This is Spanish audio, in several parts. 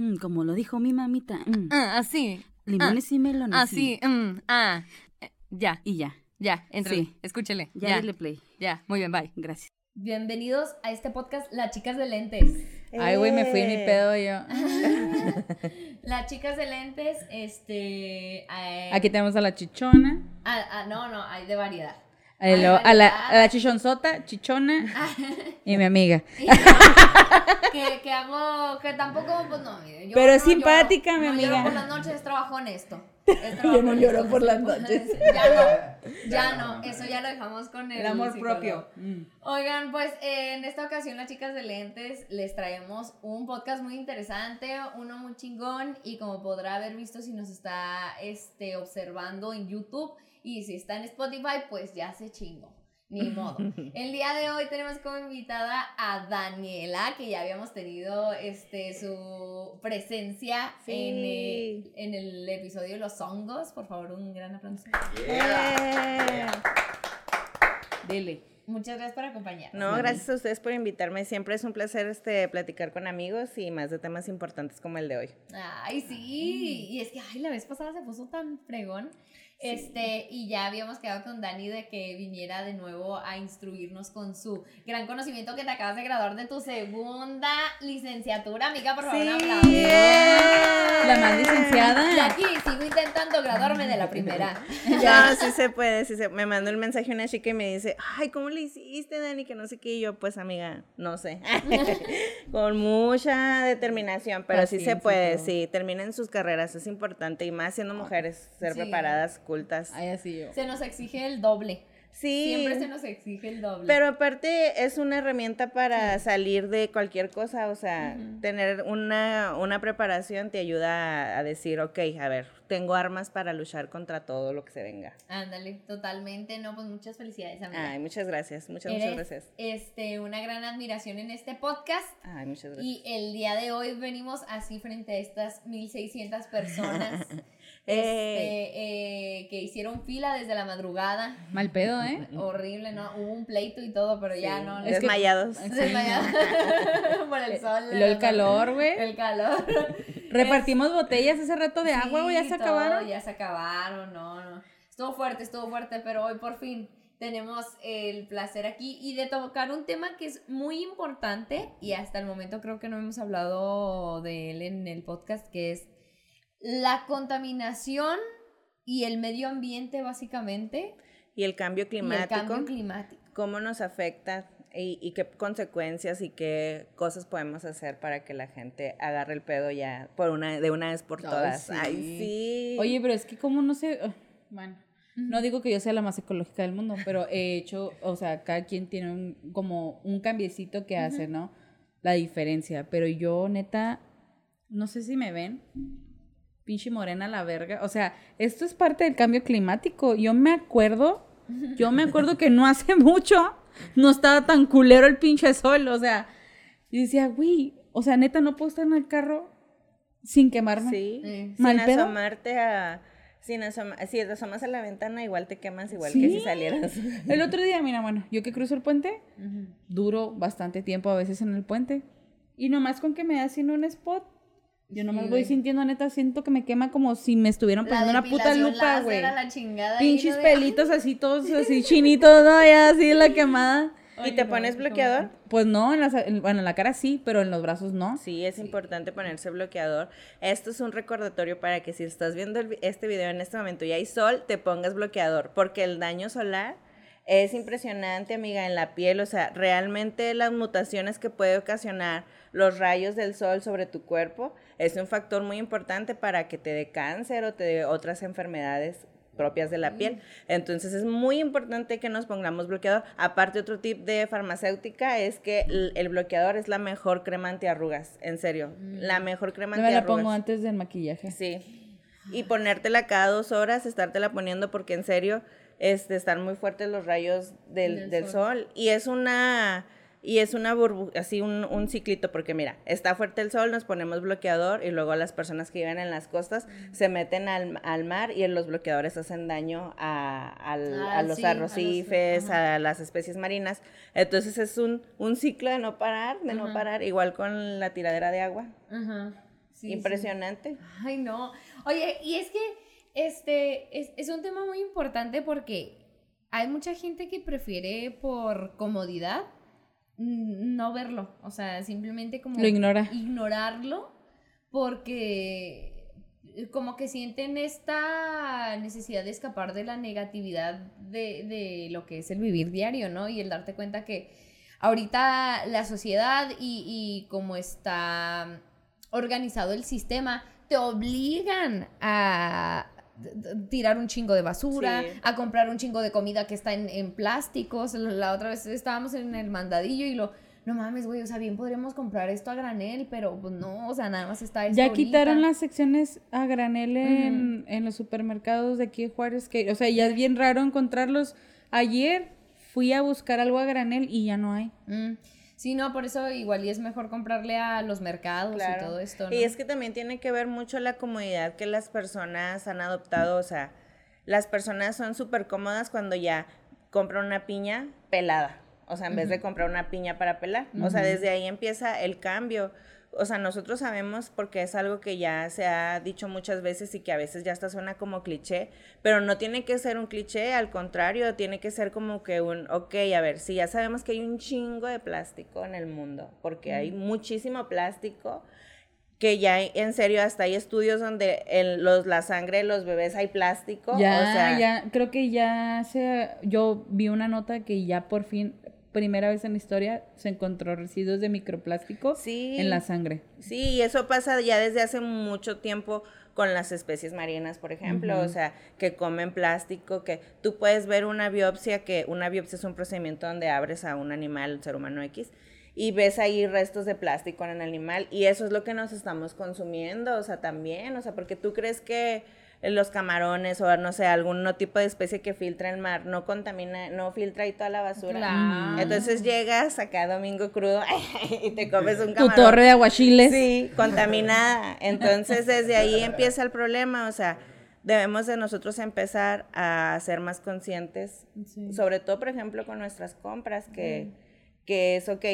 Mm, como lo dijo mi mamita. mm. Ah, así. Limones y melones. Así. mm, ah. Eh, Ya, Y ya. ya, entre. Sí. Escúchele. Ya, Ya, play. ya. Muy bien, bye. Gracias. Bienvenidos a este podcast Las Chicas de Lentes. Ay, güey, me fui en mi Eh. pedo yo. Las Chicas de Lentes, este... eh, Aquí tenemos a la chichona. ah, ah, no, no, hay de variedad. A la, a la, variedad. a la chichonzota, chichona y mi amiga. Que, que hago, que tampoco, pues no, mire, yo Pero es no simpática, lloro, mi no amiga. lloro por las noches, trabajo honesto. Es trabajo Yo no lloro honesto, por las noches. Ya no, ya no, eso ya lo dejamos con el, El amor psicólogo. propio. Mm. Oigan, pues en esta ocasión las chicas de lentes les traemos un podcast muy interesante, uno muy chingón y como podrá haber visto si nos está este, observando en YouTube y si está en Spotify, pues ya se chingo. Ni modo. El día de hoy tenemos como invitada a Daniela, que ya habíamos tenido este, su presencia Sí. en, el, en el episodio de los hongos. Por favor, un gran aplauso. Eh. Dile. Muchas gracias por acompañarnos. No, gracias a ustedes por invitarme. Siempre es un placer este platicar con amigos y más de temas importantes como el de hoy. Ay, sí. Y es que, ay, la vez pasada se puso tan fregón. Este, y ya habíamos quedado con Dani de que viniera de nuevo a instruirnos con su gran conocimiento que te acabas de graduar de tu segunda licenciatura. Amiga, por favor, un aplauso. La más Y licenciada. aquí sigo intentando graduarme de la primera. Ya, sí se puede, sí se Me mandó el mensaje una chica y me dice, ay, ¿cómo le hiciste, Dani? Que no sé qué. Y yo, pues, amiga, no sé. Con mucha determinación, pero sí se y puede, sí. Terminen sus carreras, es importante. Y más siendo mujeres, ser Sí. preparadas, Ay, así yo. Se nos exige el doble. Sí. Siempre se nos exige el doble. Pero aparte es una herramienta para salir de cualquier cosa, o sea, tener una, una preparación te ayuda a, a decir, ok, a ver, tengo armas para luchar contra todo lo que se venga. Ándale, totalmente. No, pues muchas felicidades, amiga. Ay, muchas gracias, muchas, Eres, muchas gracias. Este, una gran admiración en este podcast. Ay, muchas gracias. Y el día de hoy venimos así frente a estas 1600 personas. este, eh, que hicieron fila desde la madrugada. Mal pedo, ¿eh? Horrible, ¿no? Hubo un pleito y todo, pero ya no. Es que- Desmayados. Desmayado. Por el sol. Lo el calor, güey. El calor. Repartimos botellas hace rato de agua, güey, ya se todo, acabaron. Ya se acabaron, no, no. Estuvo fuerte, estuvo fuerte, pero hoy por fin tenemos el placer aquí y de tocar un tema que es muy importante y hasta el momento creo que no hemos hablado de él en el podcast, que es la contaminación y el medio ambiente básicamente Y el cambio y el climático, cambio climático. cómo nos afecta y, y qué consecuencias y qué cosas podemos hacer para que la gente agarre el pedo ya por una, de una vez por Ay, todas. sí. Ay, sí. Oye, pero es que como no sé, ugh, bueno, no digo que yo sea la más ecológica del mundo, pero he hecho, o sea, cada quien tiene un, como un cambiecito que hace, ¿no? La diferencia, pero yo neta, no sé si me ven, pinche morena la verga, o sea, esto es parte del cambio climático, yo me acuerdo, yo me acuerdo que no hace mucho no estaba tan culero el pinche sol, o sea, y decía, güey, o sea, neta, no puedo estar en el carro sin quemarme. Sí. Eh, Sin ¿Mal pedo? asomarte a. Sin asoma- si te asomas a la ventana, igual te quemas, igual Sí. que si salieras. El otro día, mira, bueno, yo que cruzo el puente, duro bastante tiempo a veces en el puente. Y nomás con que me da haciendo un spot, yo nomás Sí, voy sintiendo, neta, siento que me quema como si me estuvieran La poniendo una puta lupa, güey. la Pinches ¿no? De- pelitos así, todos así chinitos, ¿no? Ya así la quemada. ¿Y te pones bloqueador? Pues no, en, las- en- bueno, en la cara sí, pero en los brazos no. Sí, es importante ponerse bloqueador. Esto es un recordatorio para que si estás viendo el este video en este momento y hay sol, te pongas bloqueador, porque el daño solar es impresionante, amiga, en la piel. O sea, realmente las mutaciones que puede ocasionar los rayos del sol sobre tu cuerpo es un factor muy importante para que te dé cáncer o te dé otras enfermedades propias de la piel. Entonces es muy importante que nos pongamos bloqueador. Aparte otro tip de farmacéutica es que el, el bloqueador es la mejor crema antiarrugas, en serio, la mejor crema Yo me la antiarrugas. pongo antes del maquillaje. Sí. Y ponértela cada dos horas, estártela poniendo porque en serio este, están muy fuertes los rayos del, Del sol. sol. Y es una, y es una burbu así un, un ciclito, porque mira, está fuerte el sol, nos ponemos bloqueador y luego las personas que viven en las costas se meten al, al mar y los bloqueadores hacen daño a, al- Ah, a los sí, a los- arrecifes, ajá. a las especies marinas. Entonces es un, un ciclo de no parar, de no parar, igual con la tiradera de agua. Ajá. Sí, sí. Impresionante. Ay, no. Oye, y es que este es, es un tema muy importante porque hay mucha gente que prefiere por comodidad no verlo. O sea, simplemente como Lo ignora. ignorarlo porque como que sienten esta necesidad de escapar de la negatividad de, de lo que es el vivir diario, ¿no? Y el darte cuenta que ahorita la sociedad y, y cómo está organizado el sistema te obligan a tirar un chingo de basura, Sí. a comprar un chingo de comida que está en, en plásticos. La otra vez estábamos en el mandadillo y lo, no mames, güey, o sea, bien podríamos comprar esto a granel, pero pues no, o sea, nada más está esto Ya ahorita. quitaron las secciones a granel en, en los supermercados de aquí de Juárez, que, o sea, ya es bien raro encontrarlos. Ayer fui a buscar algo a granel y ya no hay. Mm. Sí, no, por eso igual y es mejor comprarle a los mercados y todo esto, ¿no? Y es que también tiene que ver mucho la comodidad que las personas han adoptado. O sea, las personas son súper cómodas cuando ya compran una piña pelada. O sea, en vez de comprar una piña para pelar. O sea, desde ahí empieza el cambio. O sea, nosotros sabemos porque es algo que ya se ha dicho muchas veces y que a veces ya hasta suena como cliché, pero no tiene que ser un cliché, al contrario, tiene que ser como que un, ok, a ver, sí, ya sabemos que hay un chingo de plástico en el mundo, porque hay muchísimo plástico, que ya en serio hasta hay estudios donde en los, la sangre de los bebés hay plástico. Ya, o sea, ya, creo que ya se, yo vi una nota que ya por fin, primera vez en la historia, se encontró residuos de microplástico Sí. en la sangre. Sí, y eso pasa ya desde hace mucho tiempo con las especies marinas, por ejemplo, o sea, que comen plástico, que tú puedes ver una biopsia, que una biopsia es un procedimiento donde abres a un animal, un ser humano X, y ves ahí restos de plástico en el animal, y eso es lo que nos estamos consumiendo, o sea, también, o sea, porque tú crees que los camarones o no sé, algún tipo de especie que filtra el mar no contamina, no filtra ahí toda la basura. Claro. Entonces llegas acá domingo crudo y te comes un Tu camarón. torre de aguachiles. Sí, contaminada. Entonces, desde ahí empieza el problema. O sea, debemos de nosotros empezar a ser más conscientes, Sí. sobre todo, por ejemplo, con nuestras compras, que, que es, ok,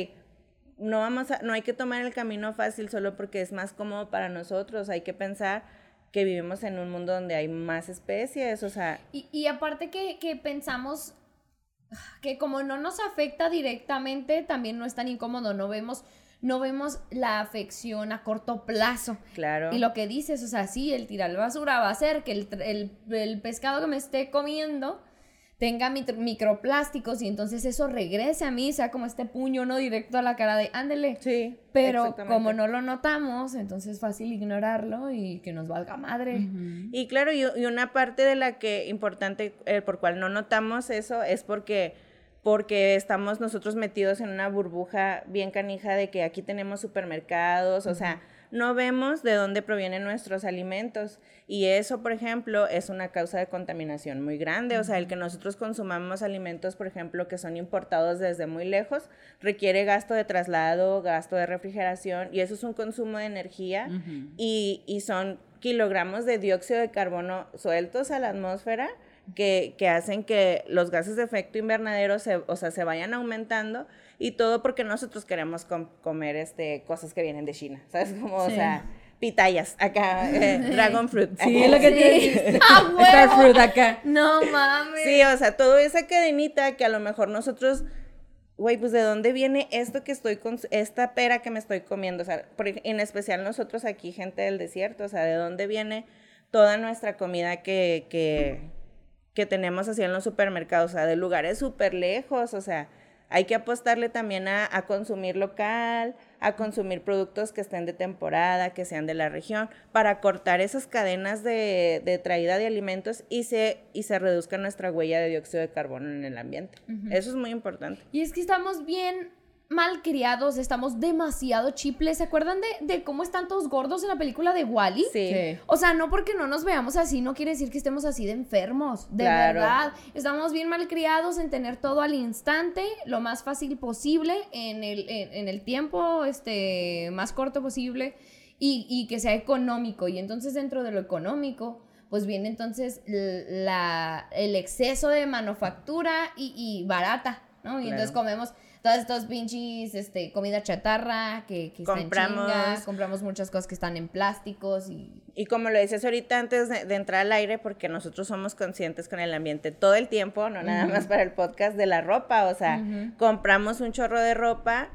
no, vamos a, no hay que tomar el camino fácil solo porque es más cómodo para nosotros. Hay que pensar que vivimos en un mundo donde hay más especies, o sea, Y, y aparte que, que pensamos que como no nos afecta directamente, también no es tan incómodo, no vemos, no vemos la afección a corto plazo. claro. Y lo que dices, o sea, sí, el tirar basura va a hacer que el- el pescado que me esté comiendo tenga microplásticos y entonces eso regrese a mí, sea como este puño, no directo a la cara de, ándele. Sí, Pero como no lo notamos, entonces es fácil ignorarlo y que nos valga madre. Y claro, y, y una parte de la que importante eh, por cual no notamos eso es porque porque estamos nosotros metidos en una burbuja bien canija de que aquí tenemos supermercados, o sea, no vemos de dónde provienen nuestros alimentos. Y eso, por ejemplo, es una causa de contaminación muy grande, o sea, el que nosotros consumamos alimentos, por ejemplo, que son importados desde muy lejos, requiere gasto de traslado, gasto de refrigeración y eso es un consumo de energía y, y son kilogramos de dióxido de carbono sueltos a la atmósfera que, que hacen que los gases de efecto invernadero se, o sea, se vayan aumentando y todo porque nosotros queremos com- comer este, cosas que vienen de China, ¿sabes? Como, o sea, pitayas acá, eh, dragon fruit. Sí, es lo que te Sí. ¡Ah! Star fruit acá. No mames. Sí, o sea, toda esa cadenita que a lo mejor nosotros, güey, pues de dónde viene esto que estoy con, esta pera que me estoy comiendo, o sea, por en especial nosotros aquí, gente del desierto, o sea, de dónde viene toda nuestra comida que, que, que tenemos así en los supermercados, o sea, de lugares súper lejos, o sea, hay que apostarle también a, a consumir local, a consumir productos que estén de temporada, que sean de la región, para cortar esas cadenas de, de traída de alimentos y se, y se reduzca nuestra huella de dióxido de carbono en el ambiente. Eso es muy importante. Y es que estamos bien mal criados, estamos demasiado chiples. ¿Se acuerdan de, de cómo están todos gordos en la película de Wally? Sí. Sí. O sea, no porque no nos veamos así, no quiere decir que estemos así de enfermos. De Claro. verdad. Estamos bien mal criados en tener todo al instante, lo más fácil posible, en el, en, en el tiempo este, más corto posible y, y que sea económico. Y entonces dentro de lo económico, pues viene entonces la, el exceso de manufactura y, y barata, ¿no? Y entonces comemos todas estas pinches, este, comida chatarra que, que está en Compramos- chinga, compramos muchas cosas que están en plásticos y... Y como lo dices ahorita antes de, de entrar al aire, porque nosotros somos conscientes con el ambiente todo el tiempo, no nada más para el podcast de la ropa, o sea, compramos un chorro de ropa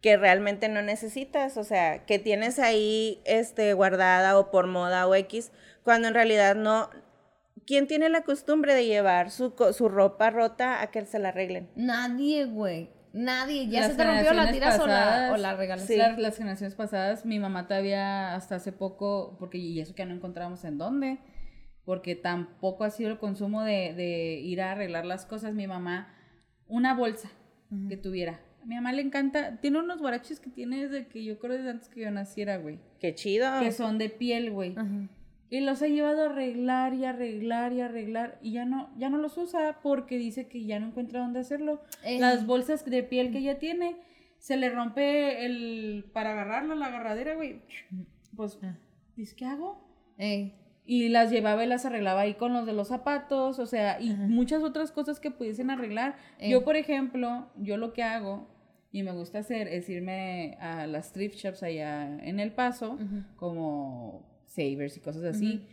que realmente no necesitas, o sea, que tienes ahí este guardada o por moda o X, cuando en realidad no ¿Quién tiene la costumbre de llevar su, su ropa rota a que se la arreglen? Nadie, güey. Nadie. Ya Las se te rompió la tiras o la, pasadas, o la regalas. Sí. Las, las generaciones pasadas, mi mamá todavía hasta hace poco, porque y eso que no encontramos en dónde, porque tampoco ha sido el consumo de, de ir a arreglar las cosas. Mi mamá, una bolsa que tuviera. A mi mamá le encanta, tiene unos guaraches que tiene desde que yo creo desde antes que yo naciera, güey. Qué chido. Que son de piel, güey. Ajá. Y los ha llevado a arreglar y arreglar y arreglar y ya no, ya no los usa porque dice que ya no encuentra dónde hacerlo. Eh. Las bolsas de piel que ella tiene, se le rompe el, para agarrarlo, la agarradera, güey. Pues, dice, ¿qué hago? Ey. Y las llevaba y las arreglaba ahí con los de los zapatos, o sea, y muchas otras cosas que pudiesen arreglar. Eh. Yo, por ejemplo, yo lo que hago y me gusta hacer es irme a las thrift shops allá en El Paso, como Savers y cosas así,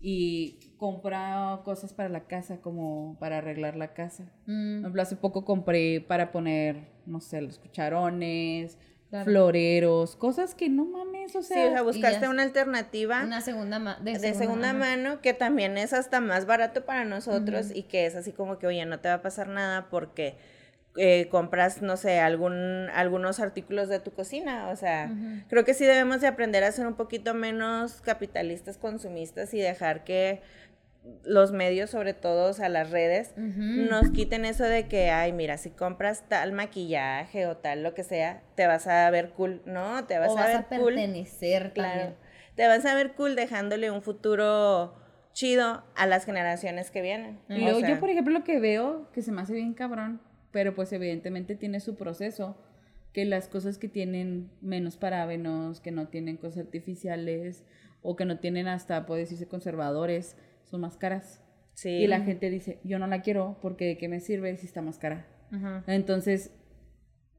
y comprar cosas para la casa, como para arreglar la casa. Por Mm, ejemplo, hace poco compré para poner, no sé, los cucharones, Claro. floreros, cosas que no mames, o sí, sea, o sea, buscaste una alternativa. Una segunda de de segunda, mano que también es hasta más barato para nosotros y que es así como que, oye, no te va a pasar nada porque eh, compras, no sé, algún, algunos artículos de tu cocina. O sea, creo que sí debemos de aprender a ser un poquito menos capitalistas, consumistas y dejar que los medios, sobre todo, o sea, las redes, nos quiten eso de que, ay, mira, si compras tal maquillaje o tal lo que sea, te vas a ver cool. No, te vas, o a vas ver a cool. pertenecer Claro. también. Te vas a ver cool dejándole un futuro chido a las generaciones que vienen. O sea, yo, por ejemplo, lo que veo, que se me hace bien cabrón, pero pues evidentemente tiene su proceso, que las cosas que tienen menos parábenos, que no tienen cosas artificiales, o que no tienen hasta, puede decirse, conservadores, son más caras. sí. Y la gente dice, yo no la quiero, porque ¿de qué me sirve si está más cara? Ajá. Entonces,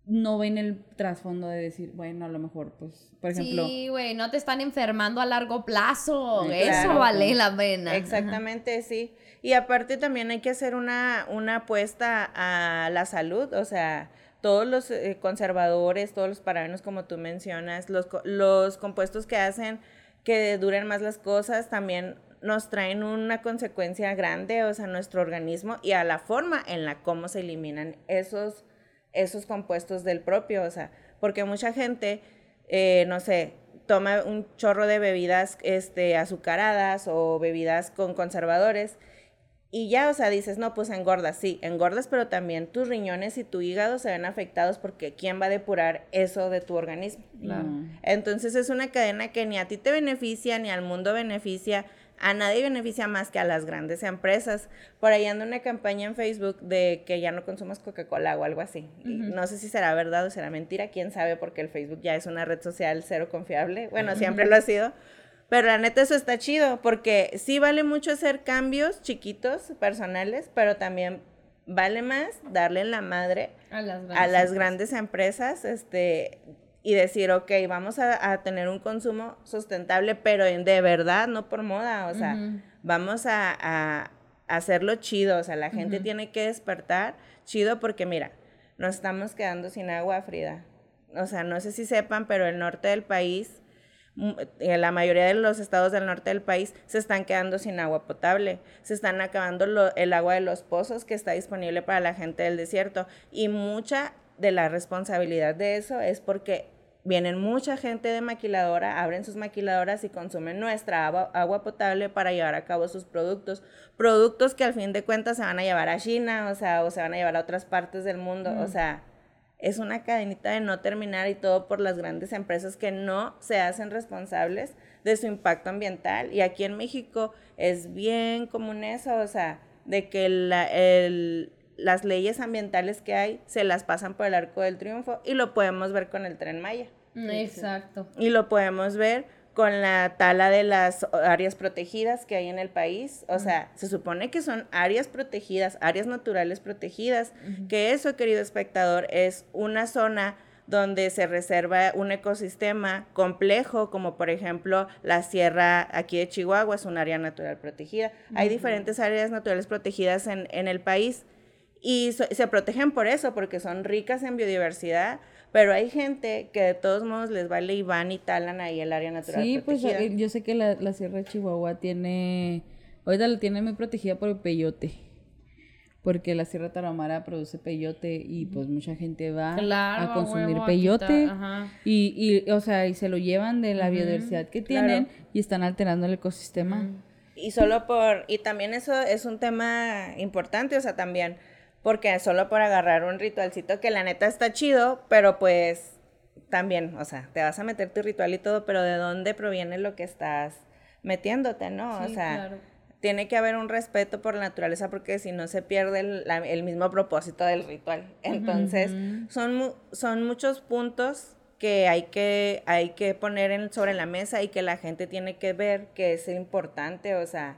no ven el trasfondo de decir, bueno, a lo mejor, pues, por ejemplo, Sí, güey, no te están enfermando a largo plazo. Eso claro. vale la pena. Exactamente, sí. Y aparte también hay que hacer una, una apuesta a la salud, o sea, todos los eh, conservadores, todos los parabenos como tú mencionas, los, co- los compuestos que hacen que duren más las cosas también nos traen una consecuencia grande, o sea, a nuestro organismo y a la forma en la cómo se eliminan esos, esos compuestos del propio, o sea, porque mucha gente, eh, no sé, toma un chorro de bebidas este, azucaradas o bebidas con conservadores y ya, o sea, dices, no, pues engordas, sí, engordas, pero también tus riñones y tu hígado se ven afectados porque ¿quién va a depurar eso de tu organismo? Entonces es una cadena que ni a ti te beneficia, ni al mundo beneficia, a nadie beneficia más que a las grandes empresas. Por ahí anda una campaña en Facebook de que ya no consumas Coca-Cola o algo así. No sé si será verdad o será mentira, quién sabe, porque el Facebook ya es una red social cero confiable. Bueno, siempre lo ha sido. Pero la neta eso está chido, porque sí vale mucho hacer cambios chiquitos, personales, pero también vale más darle en la madre A las a grandes las grandes empresas este, y decir, ok, vamos a, a tener un consumo sustentable, pero en- de verdad, no por moda, o sea, vamos a, hacerlo chido, o sea, la gente tiene que despertar chido porque mira, nos estamos quedando sin agua, Frida. O sea, no sé si sepan, pero el norte del país, eh, la mayoría de los estados del norte del país se están quedando sin agua potable. Se están acabando lo- el agua de los pozos que está disponible para la gente del desierto. Y mucha de la responsabilidad de eso es porque vienen mucha gente de maquiladora, abren sus maquiladoras y consumen nuestra agua, agua potable para llevar a cabo sus productos. Productos que al fin de cuentas se van a llevar a China, o sea, o se van a llevar a otras partes del mundo. O sea, es una cadenita de no terminar y todo por las grandes empresas que no se hacen responsables de su impacto ambiental. Y aquí en México es bien común eso, o sea, de que la- el- las leyes ambientales que hay se las pasan por el arco del triunfo y lo podemos ver con el tren Maya. Exacto. Y lo podemos ver con la tala de las áreas protegidas que hay en el país. O sea, se supone que son áreas protegidas, áreas naturales protegidas, que eso, querido espectador, es una zona donde se reserva un ecosistema complejo, como por ejemplo la sierra aquí de Chihuahua es un área natural protegida. Hay diferentes áreas naturales protegidas en, en el país y se protegen por eso, porque son ricas en biodiversidad, pero hay gente que de todos modos les vale y van y talan ahí el área natural Sí, pues protegida. eh, yo sé que la, la Sierra de Chihuahua tiene, ahorita la tiene muy protegida por el peyote, porque la Sierra Tarahumara produce peyote y pues mucha gente va Claro, a consumir huevo, peyote ajá. y, y, o sea, y se lo llevan de la biodiversidad que claro. tienen y están alterando el ecosistema. Y solo por, y también eso es un tema importante, o sea, también, porque solo por agarrar un ritualcito que la neta está chido, pero pues también, o sea, te vas a meter tu ritual y todo, pero ¿de dónde proviene lo que estás metiéndote, no? o sea, claro. tiene que haber un respeto por la naturaleza porque si no se pierde el, la- el mismo propósito del ritual. Entonces, son, son muchos puntos que hay que, hay que poner en- sobre la mesa y que la gente tiene que ver que es importante, o sea,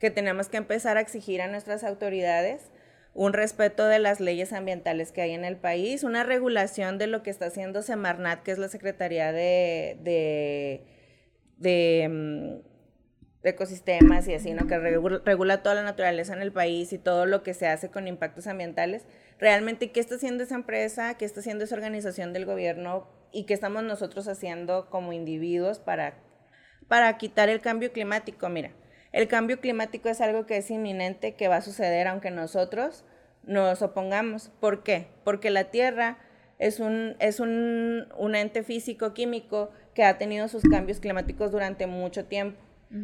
que tenemos que empezar a exigir a nuestras autoridades un respeto de las leyes ambientales que hay en el país, una regulación de lo que está haciendo Semarnat, que es la Secretaría de, de, mm, ecosistemas y así, ¿no? Que regu- regula toda la naturaleza en el país y todo lo que se hace con impactos ambientales. Realmente, ¿qué está haciendo esa empresa? ¿Qué está haciendo esa organización del gobierno? ¿Y qué estamos nosotros haciendo como individuos para, para quitar el cambio climático? Mira, el cambio climático es algo que es inminente, que va a suceder aunque nosotros nos opongamos. ¿Por qué? Porque la Tierra es un, es un, un ente físico-químico que ha tenido sus cambios climáticos durante mucho tiempo.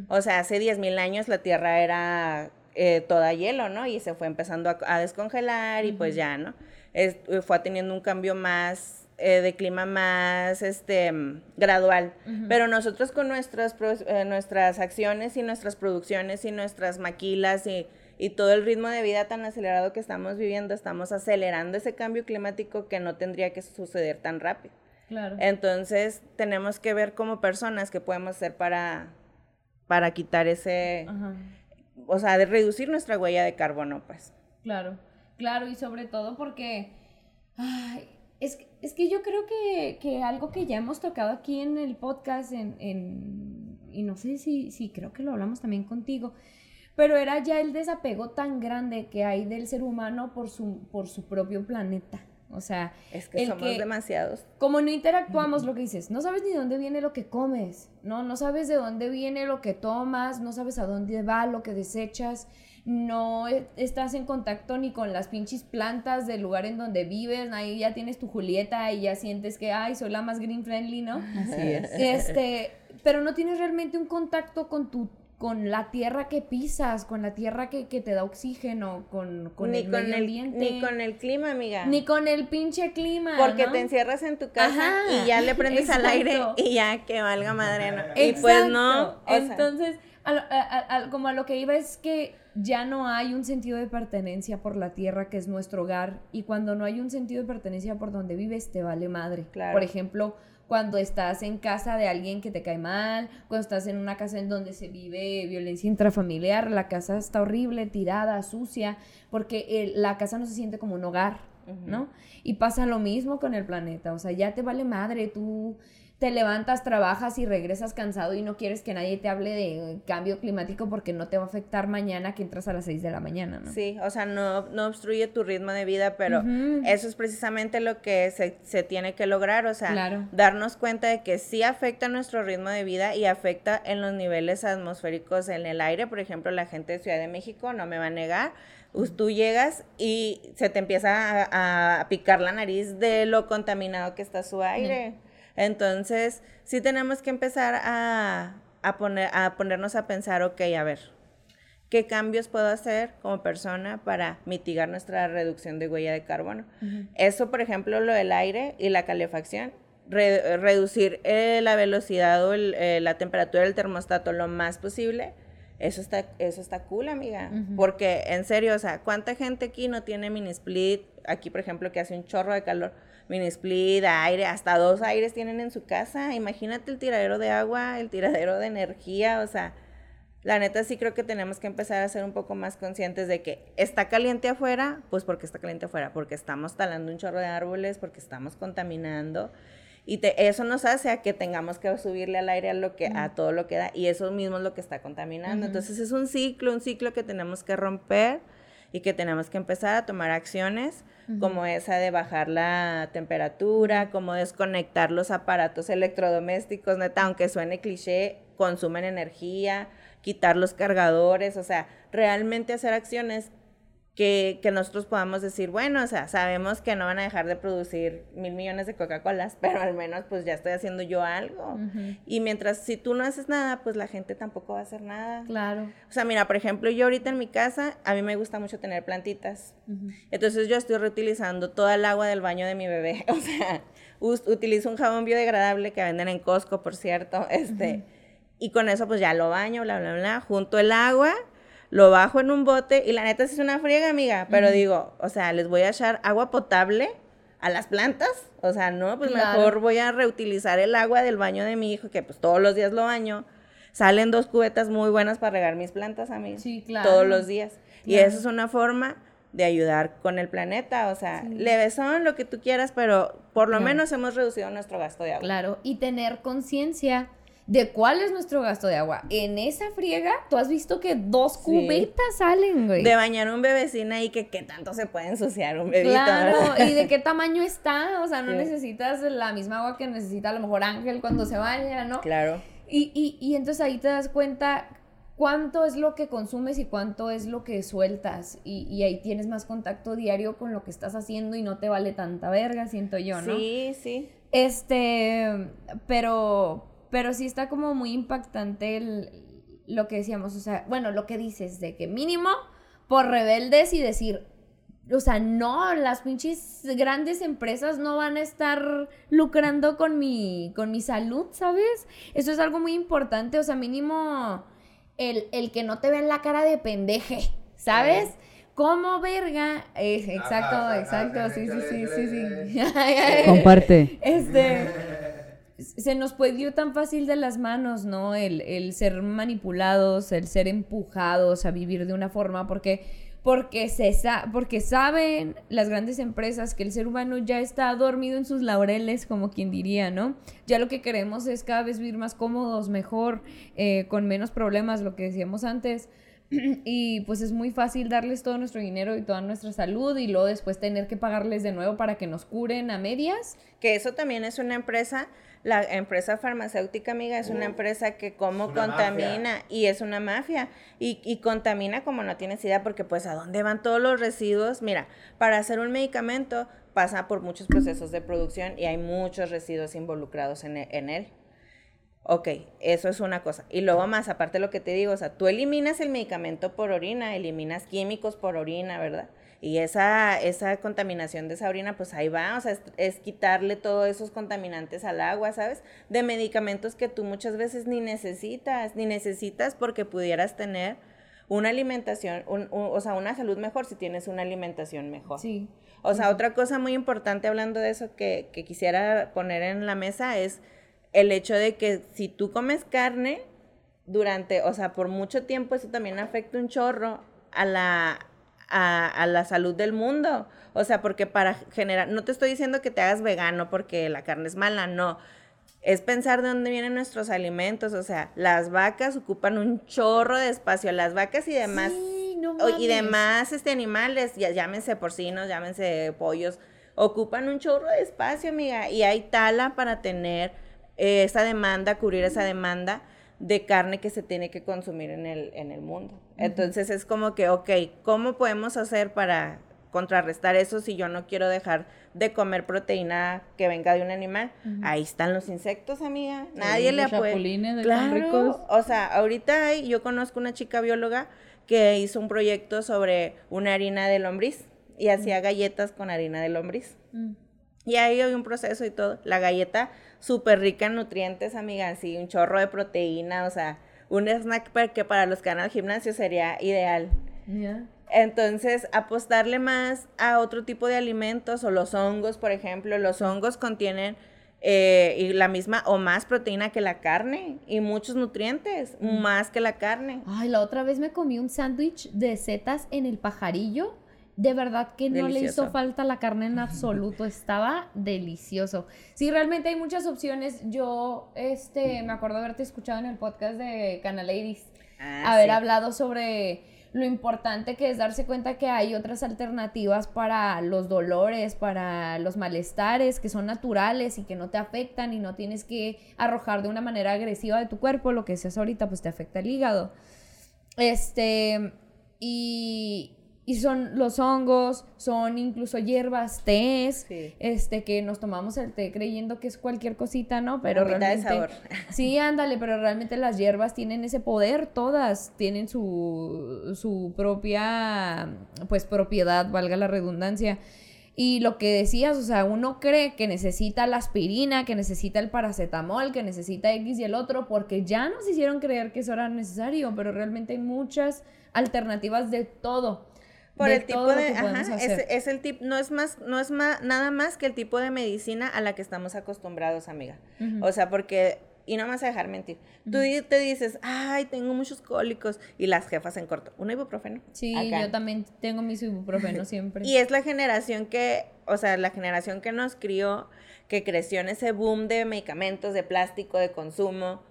O sea, hace 10.000 años la Tierra era eh, toda hielo, ¿no? Y se fue empezando a, a descongelar y pues ya, ¿no? Es- fue teniendo un cambio más eh, de clima más este gradual. Pero nosotros con nuestras, eh, nuestras acciones y nuestras producciones y nuestras maquilas y, y todo el ritmo de vida tan acelerado que estamos viviendo, estamos acelerando ese cambio climático que no tendría que suceder tan rápido. Claro. Entonces, tenemos que ver como personas qué podemos hacer para, para quitar ese, o sea, de reducir nuestra huella de carbono, pues. Claro, claro, y sobre todo porque ay, es, que- es que yo creo que, que algo que ya hemos tocado aquí en el podcast, en, en- y no sé si, si creo que lo hablamos también contigo, pero era ya el desapego tan grande que hay del ser humano por su, por su propio planeta. O sea, Es que el somos que- demasiados. como no interactuamos, lo que dices, no sabes ni de dónde viene lo que comes, ¿no? No sabes de dónde viene lo que tomas, no sabes a dónde va lo que desechas, no e- estás en contacto ni con las pinches plantas del lugar en donde vives, ahí ya tienes tu Julieta y ya sientes que, ay, soy la más green friendly, ¿no? Así es. Este, pero no tienes realmente un contacto con tu con la tierra que pisas, con la tierra que, que te da oxígeno, con, con ni, el con medio el, ambiente. ni con el clima, amiga. Ni con el pinche clima. Porque ¿no? te encierras en tu casa Ajá, y ya le prendes al aire y ya que valga madre. ¿no? Y pues no. Exacto. o sea, Entonces, a lo- a- a- a- como a lo que iba es que ya no hay un sentido de pertenencia por la tierra que es nuestro hogar y cuando no hay un sentido de pertenencia por donde vives te vale madre. Claro. Por ejemplo, cuando estás en casa de alguien que te cae mal, cuando estás en una casa en donde se vive violencia intrafamiliar, la casa está horrible, tirada, sucia, porque el- la casa no se siente como un hogar, ¿no? Y pasa lo mismo con el planeta, o sea, ya te vale madre, tú te levantas, trabajas y regresas cansado y no quieres que nadie te hable de cambio climático porque no te va a afectar mañana que entras a las 6 de la mañana, ¿no? Sí, o sea, no, no obstruye tu ritmo de vida, pero eso es precisamente lo que se, se tiene que lograr, o sea, Claro. darnos cuenta de que sí afecta nuestro ritmo de vida y afecta en los niveles atmosféricos en el aire, por ejemplo, la gente de Ciudad de México no me va a negar, tú llegas y se te empieza a, a picar la nariz de lo contaminado que está su aire. Entonces, sí tenemos que empezar a, a poner, a ponernos a pensar, ok, a ver, ¿Qué cambios puedo hacer como persona para mitigar nuestra reducción de huella de carbono? Eso, por ejemplo, lo del aire y la calefacción. Re- reducir eh, la velocidad o el, eh, la temperatura del termostato lo más posible. Eso está, eso está cool, amiga. Porque, en serio, o sea, ¿cuánta gente aquí no tiene mini split? Aquí, por ejemplo, que hace un chorro de calor. Mini split, aire, hasta dos aires tienen en su casa. Imagínate el tiradero de agua, el tiradero de energía, o sea, la neta sí creo que tenemos que empezar a ser un poco más conscientes de que está caliente afuera, pues porque está caliente afuera, porque estamos talando un chorro de árboles, porque estamos contaminando. Y te, eso nos hace a que tengamos que subirle al aire a, lo que, a todo lo que da. Y eso mismo es lo que está contaminando. Entonces es un ciclo, un ciclo que tenemos que romper y que tenemos que empezar a tomar acciones como esa de bajar la temperatura, como desconectar los aparatos electrodomésticos, neta, aunque suene cliché, consumen energía, quitar los cargadores, o sea, realmente hacer acciones que, nosotros podamos decir, bueno, o sea, sabemos que no van a dejar de producir mil millones de Coca-Colas, pero al menos pues ya estoy haciendo yo algo. Y mientras, si tú no haces nada, pues la gente tampoco va a hacer nada. Claro. O sea, mira, por ejemplo, yo ahorita en mi casa, a mí me gusta mucho tener plantitas. Entonces yo estoy reutilizando toda el agua del baño de mi bebé. O sea, utilizo un jabón biodegradable que venden en Costco, por cierto, este y con eso pues ya lo baño, bla, bla, bla, junto el agua, lo bajo en un bote y la neta es una friega, amiga, pero digo, o sea, les voy a echar agua potable a las plantas, o sea, no, pues mejor voy a reutilizar el agua del baño de mi hijo, que pues todos los días lo baño. Salen dos cubetas muy buenas para regar mis plantas a mí. Sí, claro. Todos los días. Y eso es una forma de ayudar con el planeta, o sea, levesón, lo que tú quieras, pero por lo menos hemos reducido nuestro gasto de agua. Claro, y tener conciencia de cuál es nuestro gasto de agua. En esa friega, tú has visto que dos cubetas salen, güey. De bañar un bebecina y que qué tanto se puede ensuciar un bebito. Claro, y de qué tamaño está, o sea, no necesitas la misma agua que necesita a lo mejor Ángel cuando se baña, ¿no? Claro. Y, y, y entonces ahí te das cuenta cuánto es lo que consumes y cuánto es lo que sueltas. Y, y, ahí tienes más contacto diario con lo que estás haciendo y no te vale tanta verga, siento yo, ¿no? Sí, sí. Este, pero, pero sí está como muy impactante el, lo que decíamos, o sea, bueno, lo que dices de que mínimo por rebeldes y decir, o sea, no, las pinches grandes empresas no van a estar lucrando con mi, con mi salud, ¿sabes? Eso es algo muy importante, o sea, mínimo el, el que no te vean la cara de pendeje, ¿sabes? ¿Cómo verga? exacto, exacto, sí, sí, sí, sí, sí. Comparte. Este se nos puede ir tan fácil de las manos, ¿no? El, el, ser manipulados, el ser empujados a vivir de una forma, porque, porque, se porque saben las grandes empresas que el ser humano ya está dormido en sus laureles, como quien diría, ¿no? Ya lo que queremos es cada vez vivir más cómodos, mejor, eh, con menos problemas, lo que decíamos antes. y pues es muy fácil darles todo nuestro dinero y toda nuestra salud y luego después tener que pagarles de nuevo para que nos curen a medias. Que eso también es una empresa la empresa farmacéutica, amiga, es una empresa que como contamina y es una mafia y, y, contamina como no tienes idea porque pues a dónde van todos los residuos. Mira, para hacer un medicamento pasa por muchos procesos de producción y hay muchos residuos involucrados en, e, en él. Ok, eso es una cosa. Y luego más, aparte lo que te digo, o sea, tú eliminas el medicamento por orina, eliminas químicos por orina, ¿verdad? Y esa, esa contaminación de esa orina, pues ahí va, o sea, es, quitarle todos esos contaminantes al agua, ¿sabes? De medicamentos que tú muchas veces ni necesitas, ni necesitas porque pudieras tener una alimentación, o sea, una salud mejor si tienes una alimentación mejor. Sí. O sea, otra cosa muy importante hablando de eso que, que quisiera poner en la mesa es el hecho de que si tú comes carne durante, o sea, por mucho tiempo, eso también afecta un chorro a la, a, la salud del mundo. O sea, porque para generar, no te estoy diciendo que te hagas vegano porque la carne es mala, no. Es pensar de dónde vienen nuestros alimentos. O sea, las vacas ocupan un chorro de espacio. Las vacas y demás. y demás este, animales, ya, llámense porcinos, llámense pollos, ocupan un chorro de espacio, amiga. Y hay tala para tener eh, esa demanda, cubrir esa demanda de carne que se tiene que consumir en el, en el mundo. Entonces es como que, ok, ¿cómo podemos hacer para contrarrestar eso si yo no quiero dejar de comer proteína que venga de un animal? Ahí están los insectos, amiga. Nadie le puede. Claro. O sea, ahorita hay, yo conozco una chica bióloga que hizo un proyecto sobre una harina de lombriz y hacía galletas con harina de lombriz. Mm. Y ahí hay un proceso y todo. La galleta súper rica en nutrientes, amiga, así, un chorro de proteína, o sea, un snack que para los que van al gimnasio sería ideal. Entonces, apostarle más a otro tipo de alimentos o los hongos, por ejemplo, los hongos contienen eh, y la misma o más proteína que la carne y muchos nutrientes, más que la carne. Ay, la otra vez me comí un sándwich de setas en el pajarillo. De verdad que no le hizo falta la carne en absoluto, estaba delicioso. Sí, realmente hay muchas opciones. Yo, este, me acuerdo haberte escuchado en el podcast de Canal Ladies, Ah, haber sí. hablado sobre lo importante que es darse cuenta que hay otras alternativas para los dolores, para los malestares que son naturales y que no te afectan y no tienes que arrojar de una manera agresiva de tu cuerpo, lo que seas ahorita pues te afecta el hígado. Este, y, y son los hongos, son incluso hierbas, tés, Sí. este, que nos tomamos el té creyendo que es cualquier cosita, ¿no? Pero Agüita de realmente... sabor. Sí, ándale, pero realmente las hierbas tienen ese poder, todas tienen su, su propia, pues, propiedad, valga la redundancia. Y lo que decías, o sea, uno cree que necesita la aspirina, que necesita el paracetamol, que necesita X y el otro, porque ya nos hicieron creer que eso era necesario, pero realmente hay muchas alternativas de todo. Por de el tipo de, ajá, es, el tipo, no es más, no es ma- nada más que el tipo de medicina a la que estamos acostumbrados, amiga. O sea, porque, y no me vas a dejar mentir, tú te dices, ay, tengo muchos cólicos, y las jefas en corto, un ibuprofeno. Sí, acá. yo también tengo mis ibuprofeno siempre. Y es la generación que, o sea, la generación que nos crió, que creció en ese boom de medicamentos, de plástico, de consumo.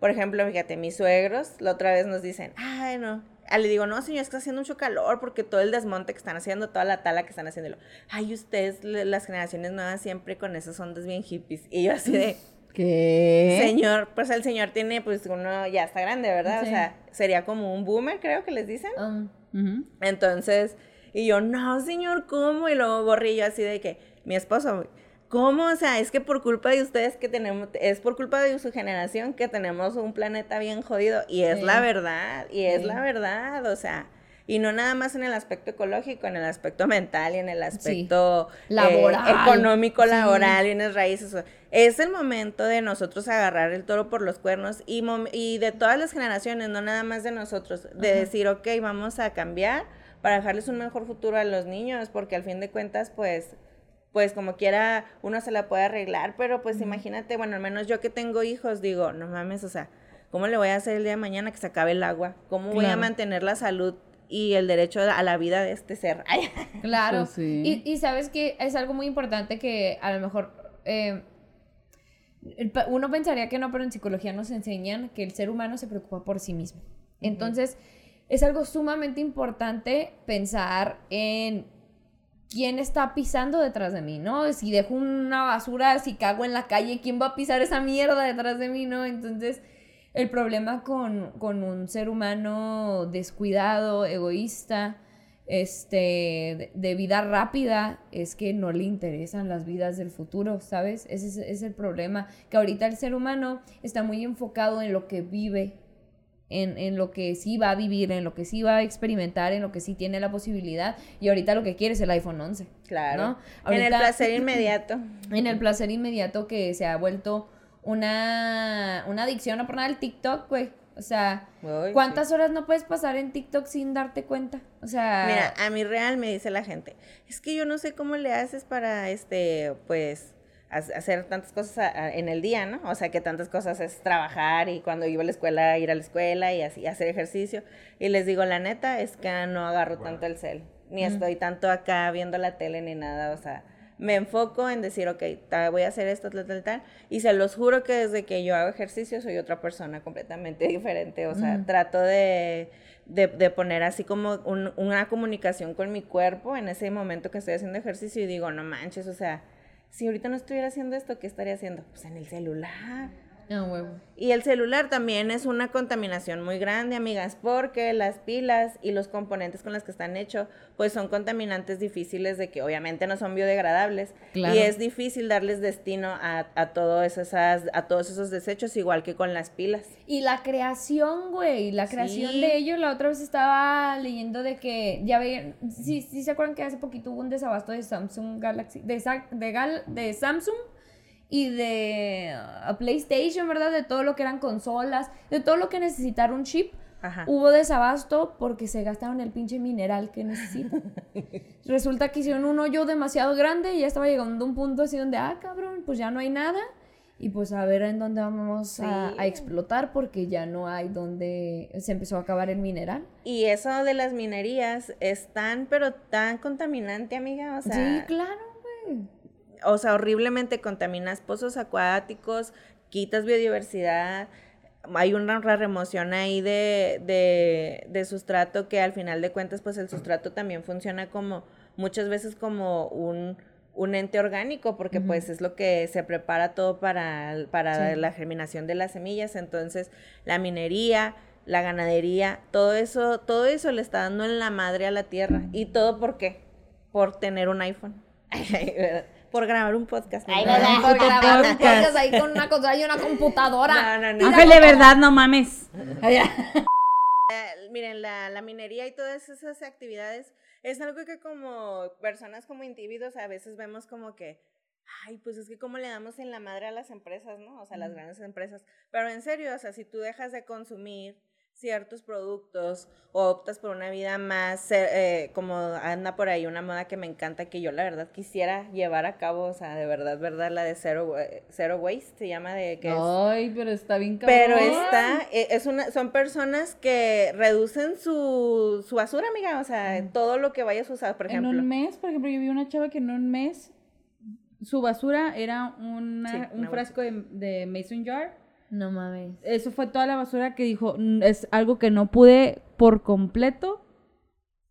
Por ejemplo, fíjate, mis suegros la otra vez nos dicen, ay, no. Ah, le digo, no, señor, es que está haciendo mucho calor porque todo el desmonte que están haciendo, toda la tala que están haciendo. Y lo, Ay, ustedes, las generaciones nuevas, siempre con esas ondas bien hippies. Y yo así de, ¿Qué? señor, pues el señor tiene, pues uno ya está grande, ¿verdad? Sí. O sea, sería como un boomer, creo que les dicen. Um. Entonces, y yo, no, señor, ¿cómo? Y luego borrillo así de que, mi esposo, ¿cómo? O sea, es que por culpa de ustedes que tenemos, es por culpa de su generación que tenemos un planeta bien jodido. Y es Sí. la verdad, y es Sí. la verdad, o sea. Y no nada más en el aspecto ecológico, en el aspecto mental y en el aspecto eh, Laboral. económico, laboral, bienes raíces. Es el momento de nosotros agarrar el toro por los cuernos y, de todas las generaciones, no nada más de nosotros, de Ajá. decir, ok, vamos a cambiar para dejarles un mejor futuro a los niños, porque al fin de cuentas, pues, pues como quiera, uno se la puede arreglar, pero pues imagínate, bueno, al menos yo que tengo hijos, digo, no mames, o sea, ¿cómo le voy a hacer el día de mañana que se acabe el agua? ¿Cómo voy a mantener la salud y el derecho a la vida de este ser? Ay, Claro. Pues sí. y, y sabes que es algo muy importante que a lo mejor eh, uno pensaría que no, pero en psicología nos enseñan que el ser humano se preocupa por sí mismo. Entonces, es algo sumamente importante pensar en quién está pisando detrás de mí, ¿no? Si dejo una basura, si cago en la calle, ¿quién va a pisar esa mierda detrás de mí, ¿no? Entonces, el problema con, con un ser humano descuidado, egoísta, este, de, vida rápida, es que no le interesan las vidas del futuro, ¿sabes? Ese es, es el problema, que ahorita el ser humano está muy enfocado en lo que vive, en, en lo que sí va a vivir, en lo que sí va a experimentar, en lo que sí tiene la posibilidad, y ahorita lo que quiere es el iPhone 11. claro. ¿no? En el placer inmediato. en el placer inmediato que se ha vuelto una, una adicción, no por nada el TikTok, güey. O sea, Uy, ¿cuántas horas no puedes pasar en TikTok sin darte cuenta? O sea, Mira, a mí real me dice la gente, es que yo no sé cómo le haces para, este, pues, hacer tantas cosas a- a- en el día, ¿no? O sea, que tantas cosas es trabajar y cuando iba a la escuela, ir a la escuela y así, hacer ejercicio. Y les digo, la neta es que no agarro tanto el cel, ni estoy tanto acá viendo la tele ni nada, o sea, me enfoco en decir, ok, ta- voy a hacer esto, tal, tal, tal, y se los juro que desde que yo hago ejercicio soy otra persona completamente diferente, o sea, Ujú. trato de, de, de poner así como un- una comunicación con mi cuerpo en ese momento que estoy haciendo ejercicio y digo, no manches, o sea, si ahorita no estuviera haciendo esto, ¿qué estaría haciendo? Pues en el celular. No, huevo. Y el celular también es una contaminación muy grande, amigas, porque las pilas y los componentes con los que están hechos, pues son contaminantes difíciles de que obviamente no son biodegradables. Claro. Y es difícil darles destino a, a, todos esas, a todos esos desechos, igual que con las pilas. Y la creación, güey, la creación Sí. de ellos, la otra vez estaba leyendo de que, ya ven, sí, sí se acuerdan que hace poquito hubo un desabasto de Samsung Galaxy, de, Sa- de, Gal- de Samsung y de uh, PlayStation, ¿verdad? De todo lo que eran consolas, de todo lo que necesitara un chip. Ajá. hubo desabasto porque se gastaron el pinche mineral que necesitan. Resulta que hicieron un hoyo demasiado grande y ya estaba llegando a un punto así donde, ah, cabrón, pues ya no hay nada. Y pues a ver en dónde vamos a, a Sí. explotar porque ya no hay donde se empezó a acabar el mineral. Y eso de las minerías es tan, pero tan contaminante, amiga. O sea, sí, claro, güey. O sea, horriblemente contaminas pozos acuáticos, quitas biodiversidad, hay una remoción ahí de, de, de sustrato que al final de cuentas, pues el sustrato también funciona como, muchas veces como un, un ente orgánico, porque pues es lo que se prepara todo para, para Sí. la germinación de las semillas, entonces la minería, la ganadería, todo eso, todo eso le está dando en la madre a la tierra. ¿Y todo por qué? Por tener un iPhone. por grabar un podcast. Ay, ¿verdad? ¿verdad? Por grabar un podcast. podcast ahí con una consola y una computadora. No, no, no. Ángel, de verdad, no mames. Eh, Miren, la, la minería y todas esas actividades es algo que como personas como individuos a veces vemos como que, ay, pues es que cómo le damos en la madre a las empresas, ¿no? O sea, las grandes empresas. Pero en serio, o sea, si tú dejas de consumir ciertos productos o optas por una vida más, eh, como anda por ahí una moda que me encanta, que yo la verdad quisiera llevar a cabo, o sea, de verdad, verdad, la de Zero, zero Waste, se llama de que es... Ay, pero está bien cabrón. Pero está, eh, es una, son personas que reducen su, su basura, amiga, o sea, todo lo que vayas a usar, por En ejemplo. un mes, por ejemplo, yo vi una chava que en un mes su basura era una, Sí, un una frasco de, de mason jar. No mames. Eso fue toda la basura que dijo, "Mm, es algo que no pude por completo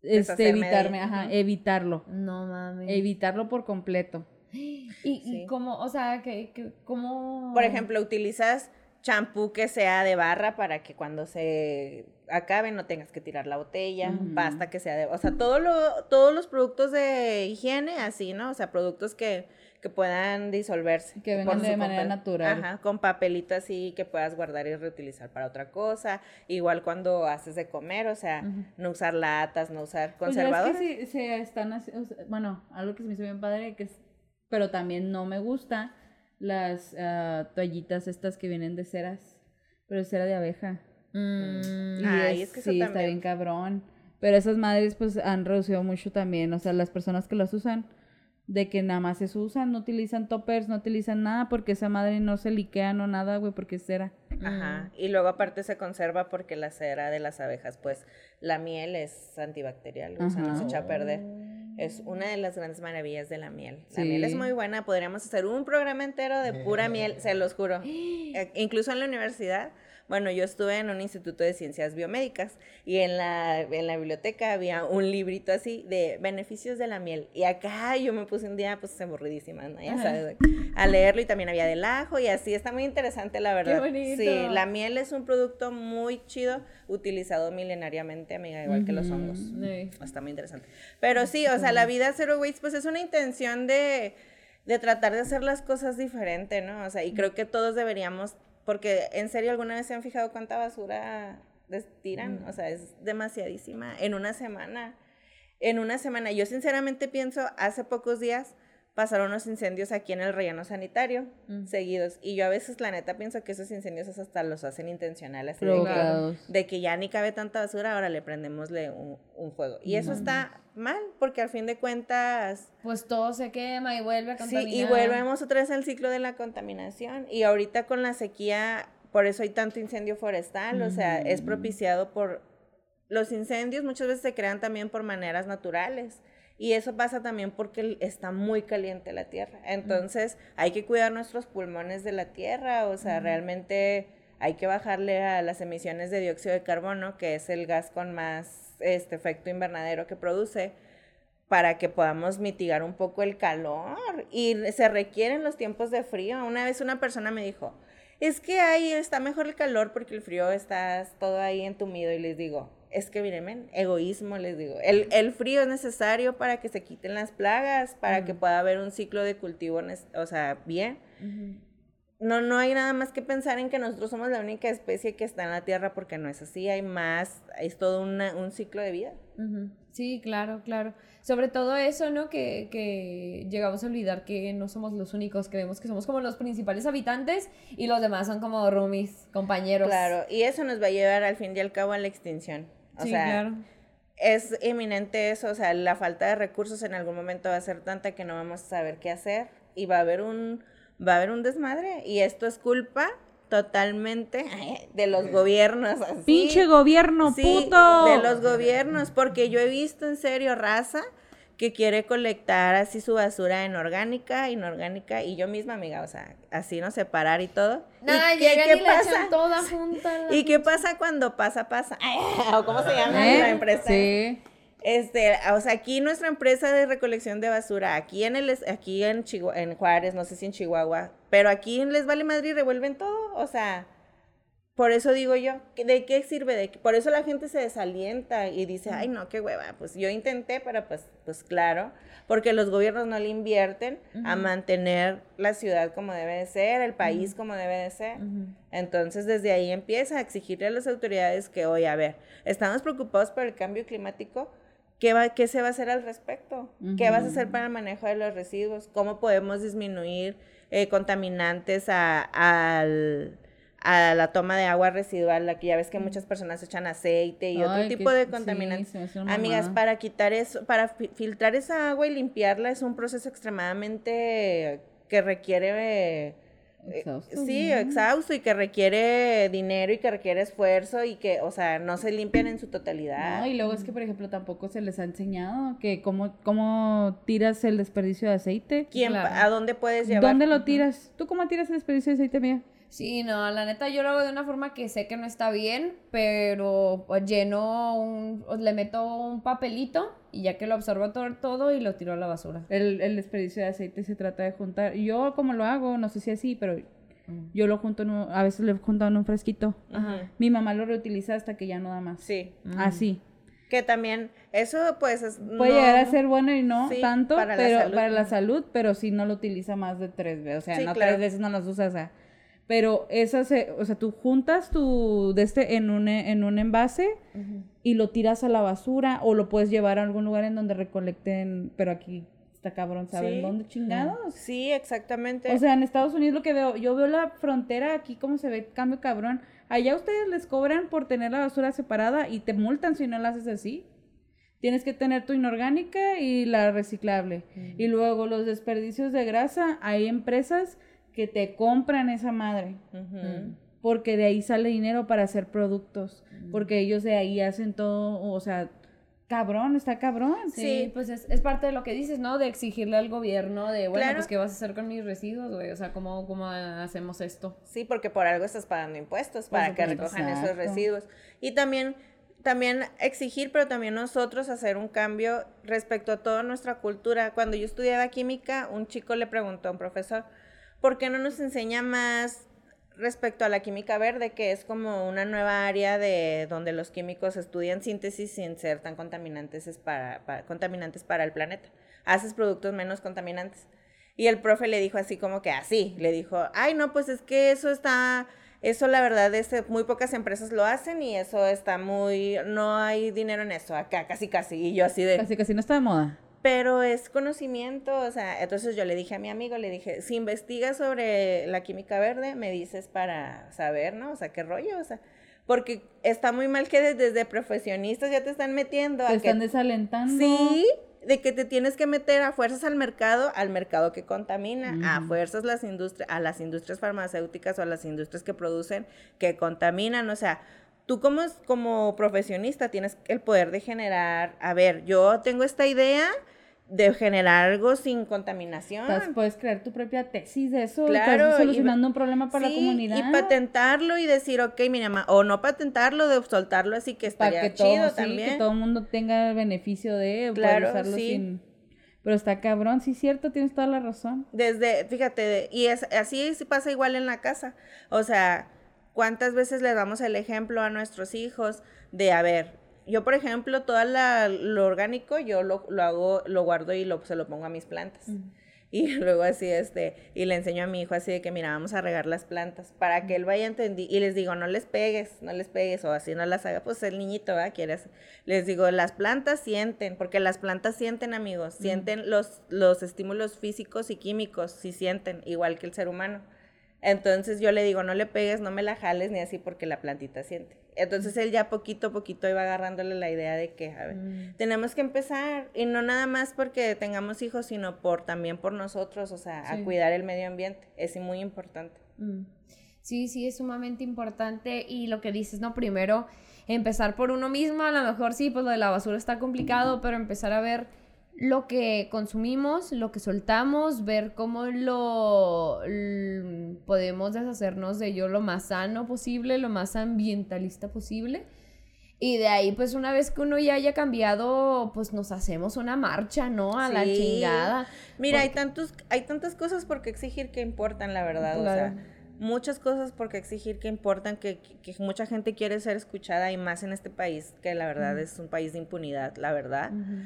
este, evitarme, ella". ajá, evitarlo. No mames. Evitarlo por completo. Y, y Sí. como, o sea, que, que como... Por ejemplo, utilizas champú que sea de barra para que cuando se acabe no tengas que tirar la botella, Ujú. pasta que sea de, o sea, todo lo, todos los productos de higiene así, ¿no? O sea, productos que, que puedan disolverse. Que vengan de manera natural. Ajá, con papelito así que puedas guardar y reutilizar para otra cosa. Igual cuando haces de comer, o sea, no usar latas, no usar Pues ya ves conservadores. que se están o sea, bueno, algo que se me hizo bien padre, que es, pero también no me gusta, las ah, toallitas estas que vienen de ceras, pero es cera de abeja. Mm, Y Ay, es, es que eso sí, está bien cabrón. Pero esas madres pues han reducido mucho también, o sea, las personas que las usan, de que nada más eso usan, no utilizan toppers, no utilizan nada, porque esa madre no se liquea, no nada, güey, porque es cera. Ajá. Y luego aparte se conserva porque la cera de las abejas, pues la miel es antibacterial, o sea, no se echa a perder. Es una de las grandes maravillas de la miel. La Sí. miel es muy buena, podríamos hacer un programa entero de pura miel, se los juro. Eh, Incluso en la universidad, bueno, yo estuve en un instituto de ciencias biomédicas y en la, en la biblioteca había un librito así de beneficios de la miel. Y acá yo me puse un día, pues, aburridísima, ¿no? Ya sabes, a leerlo y también había del ajo y así, está muy interesante, la verdad. bonito. Sí, la miel es un producto muy chido, utilizado milenariamente, amiga, igual que los hongos. sí. Está muy interesante. Pero sí, o sea, la vida zero waste, pues es una intención de, de tratar de hacer las cosas diferente, ¿no? O sea, y creo que todos deberíamos, porque en serio, ¿alguna vez se han fijado cuánta basura tiran? O sea, es demasiadísima en una semana. En una semana. Yo sinceramente pienso, hace pocos días pasaron unos incendios aquí en el relleno sanitario, Mm. seguidos. Y yo a veces, la neta, pienso que esos incendios hasta los hacen intencionales. de que- de que ya ni cabe tanta basura, ahora le prendemosle un, un fuego. Y eso está mal, porque al fin de cuentas, Pues todo se quema y vuelve a sí, contaminar. y volvemos otra vez al ciclo de la contaminación. Y ahorita con la sequía, por eso hay tanto incendio forestal, o sea, es propiciado por... Los incendios muchas veces se crean también por maneras naturales. Y eso pasa también porque está muy caliente la tierra. Entonces, hay que cuidar nuestros pulmones de la tierra. O sea, realmente hay que bajarle a las emisiones de dióxido de carbono, que es el gas con más este efecto invernadero que produce, para que podamos mitigar un poco el calor. Y se requieren los tiempos de frío. Una vez una persona me dijo, es que ahí está mejor el calor porque el frío estás todo ahí entumido. Y les digo, es que miren, egoísmo les digo. El, el frío es necesario para que se quiten las plagas, para que pueda haber un ciclo de cultivo, o sea, bien. No, no hay nada más que pensar en que nosotros somos la única especie que está en la Tierra porque no es así, hay más, es todo una- un ciclo de vida. Sí, claro, claro. Sobre todo eso, ¿no? Que, que llegamos a olvidar que no somos los únicos, creemos que somos como los principales habitantes y los demás son como roomies, compañeros. Claro, y eso nos va a llevar al fin y al cabo a la extinción. O sí, sea, claro. es inminente eso, o sea, la falta de recursos en algún momento va a ser tanta que no vamos a saber qué hacer y va a haber un va a haber un desmadre y esto es culpa totalmente de los gobiernos así. Pinche gobierno, Sí, puto. de los gobiernos, porque yo he visto en serio raza que quiere colectar así su basura en orgánica, inorgánica y yo misma, amiga, o sea, así no separar y todo. Nada, ¿Y qué, y pasa? toda junta. ¿Y qué pasa cuando pasa, pasa? ¿O cómo se llama ¿Eh? la empresa? Sí. Este, o sea, aquí nuestra empresa de recolección de basura, aquí en el, aquí en Chihua- en Juárez, no sé si en Chihuahua, pero aquí les vale madre y revuelven todo, o sea, por eso digo yo, ¿que- ¿de qué sirve? De? Por eso la gente se desalienta y dice, ay no, qué hueva, pues yo intenté, pero pues, pues claro, porque los gobiernos no le invierten a mantener la ciudad como debe de ser, el país como debe de ser. Entonces, desde ahí empieza a exigirle a las autoridades que, oye, a ver, estamos preocupados por el cambio climático, ¿qué, va, qué se va a hacer al respecto? ¿Qué vas a hacer para el manejo de los residuos? ¿Cómo podemos disminuir eh, contaminantes a, al- a la toma de agua residual? Aquí ya ves que muchas personas echan aceite y otro tipo que- de contaminantes. Amigas, para quitar eso, para fi- filtrar esa agua y limpiarla es un proceso extremadamente que requiere... eh, Exhausto, sí, ¿no? exhausto y que requiere dinero y que requiere esfuerzo y que, o sea, no se limpian en su totalidad. No, y luego es que, por ejemplo, tampoco se les ha enseñado que cómo, cómo tiras el desperdicio de aceite. ¿Quién, claro. ¿A dónde puedes llevar? ¿Dónde lo tiras? ¿Tú cómo tiras el desperdicio de aceite, mía? Sí, no, la neta yo lo hago de una forma que sé que no está bien, pero pues, lleno un, le meto un papelito y ya que lo absorbo todo, todo y lo tiro a la basura. El, el desperdicio de aceite se trata de juntar. Yo, como lo hago, no sé si así, pero yo lo junto, en un- a veces lo he juntado en un fresquito. Ujú. Mi mamá lo reutiliza hasta que ya no da más. Sí. Así. Que también, eso pues es... Puede no- llegar a ser bueno y no Sí, tanto, para la pero salud. para la salud, pero si no lo utiliza más de tres veces, o sea, Sí, no claro. tres veces no las usas, o sea, pero esas, o sea, tú juntas tu de este en un en un envase y lo tiras a la basura o lo puedes llevar a algún lugar en donde recolecten, pero aquí está cabrón, ¿saben Sí. dónde chingados? Sí, exactamente. O sea, en Estados Unidos lo que veo, yo veo la frontera aquí como se ve cambio cabrón. Allá ustedes les cobran por tener la basura separada y te multan si no la haces así. Tienes que tener tu inorgánica y la reciclable. Y luego los desperdicios de grasa, hay empresas que te compran esa madre. Ujú. Porque de ahí sale dinero para hacer productos. Mm. Porque ellos de ahí hacen todo, o sea, cabrón, está cabrón. Sí, Sí. pues es, es parte de lo que dices, ¿no? De exigirle al gobierno de, bueno, Claro. pues ¿qué vas a hacer con mis residuos, güey? O sea, ¿cómo, cómo hacemos esto? Sí, porque por algo estás pagando impuestos para que recojan esos residuos. Y también, también exigir, pero también nosotros hacer un cambio respecto a toda nuestra cultura. Cuando yo estudiaba química, un chico le preguntó a un profesor, ¿por qué no nos enseña más respecto a la química verde, que es como una nueva área de donde los químicos estudian síntesis sin ser tan contaminantes es para, para- contaminantes para el planeta? Haces productos menos contaminantes. Y el profe le dijo así como que así, le dijo, ay no, pues es que eso está, eso la verdad es que muy pocas empresas lo hacen y eso está muy, no hay dinero en eso, acá casi casi, y yo así de, Casi casi no está de moda. Pero es conocimiento, o sea, entonces yo le dije a mi amigo, le dije, si investigas sobre la química verde, me dices para saber, ¿no? O sea, qué rollo, o sea, porque está muy mal que desde profesionistas ya te están metiendo a Te que están desalentando. Sí, de que te tienes que meter a fuerzas al mercado, al mercado que contamina, a fuerzas las industrias, a las industrias farmacéuticas o a las industrias que producen que contaminan, o sea, tú como, como profesionista tienes el poder de generar, a ver, yo tengo esta idea de generar algo sin contaminación. Puedes crear tu propia tesis de eso. Claro, Estás y- solucionando un problema para la comunidad. Y patentarlo y decir, ok, mira, ma- o no patentarlo, de soltarlo así que estaría que todo, chido sí, también. que todo el mundo tenga beneficio de poder Claro, usarlo sí. sin... Pero está cabrón, sí, cierto, tienes toda la razón. Desde, fíjate, y es, así sí pasa igual en la casa. O sea, ¿cuántas veces le damos el ejemplo a nuestros hijos de, a ver, yo por ejemplo, todo lo orgánico yo lo, lo hago, lo guardo y lo, se lo pongo a mis plantas. Y luego así, este, y le enseño a mi hijo así de que, mira, vamos a regar las plantas para que él vaya entendiendo. Y les digo, no les pegues, no les pegues, o así no las haga. Pues el niñito, ¿verdad? Quieres. Les digo, las plantas sienten, porque las plantas sienten, amigos, sienten los, los estímulos físicos y químicos, sí sienten, igual que el ser humano. Entonces yo le digo, no le pegues, no me la jales ni así porque la plantita siente. Entonces él ya poquito a poquito iba agarrándole la idea de que, a ver, tenemos que empezar y no nada más porque tengamos hijos, sino por también por nosotros, o sea, a cuidar el medio ambiente. Es muy importante. Mm. Sí, sí, es sumamente importante y lo que dices, ¿no? Primero, empezar por uno mismo, a lo mejor sí, pues lo de la basura está complicado, pero empezar a ver lo que consumimos, lo que soltamos, ver cómo lo l- podemos deshacernos de ello lo más sano posible, lo más ambientalista posible. Y de ahí, pues una vez que uno ya haya cambiado, pues nos hacemos una marcha, ¿no? A la Sí. chingada. Mira, hay Porque- tantos, hay tantas cosas por qué exigir que importan, la verdad. O Claro. sea, muchas cosas por qué exigir que importan, que, que- que mucha gente quiere ser escuchada y más en este país, que la verdad es un país de impunidad, la verdad. Ujú.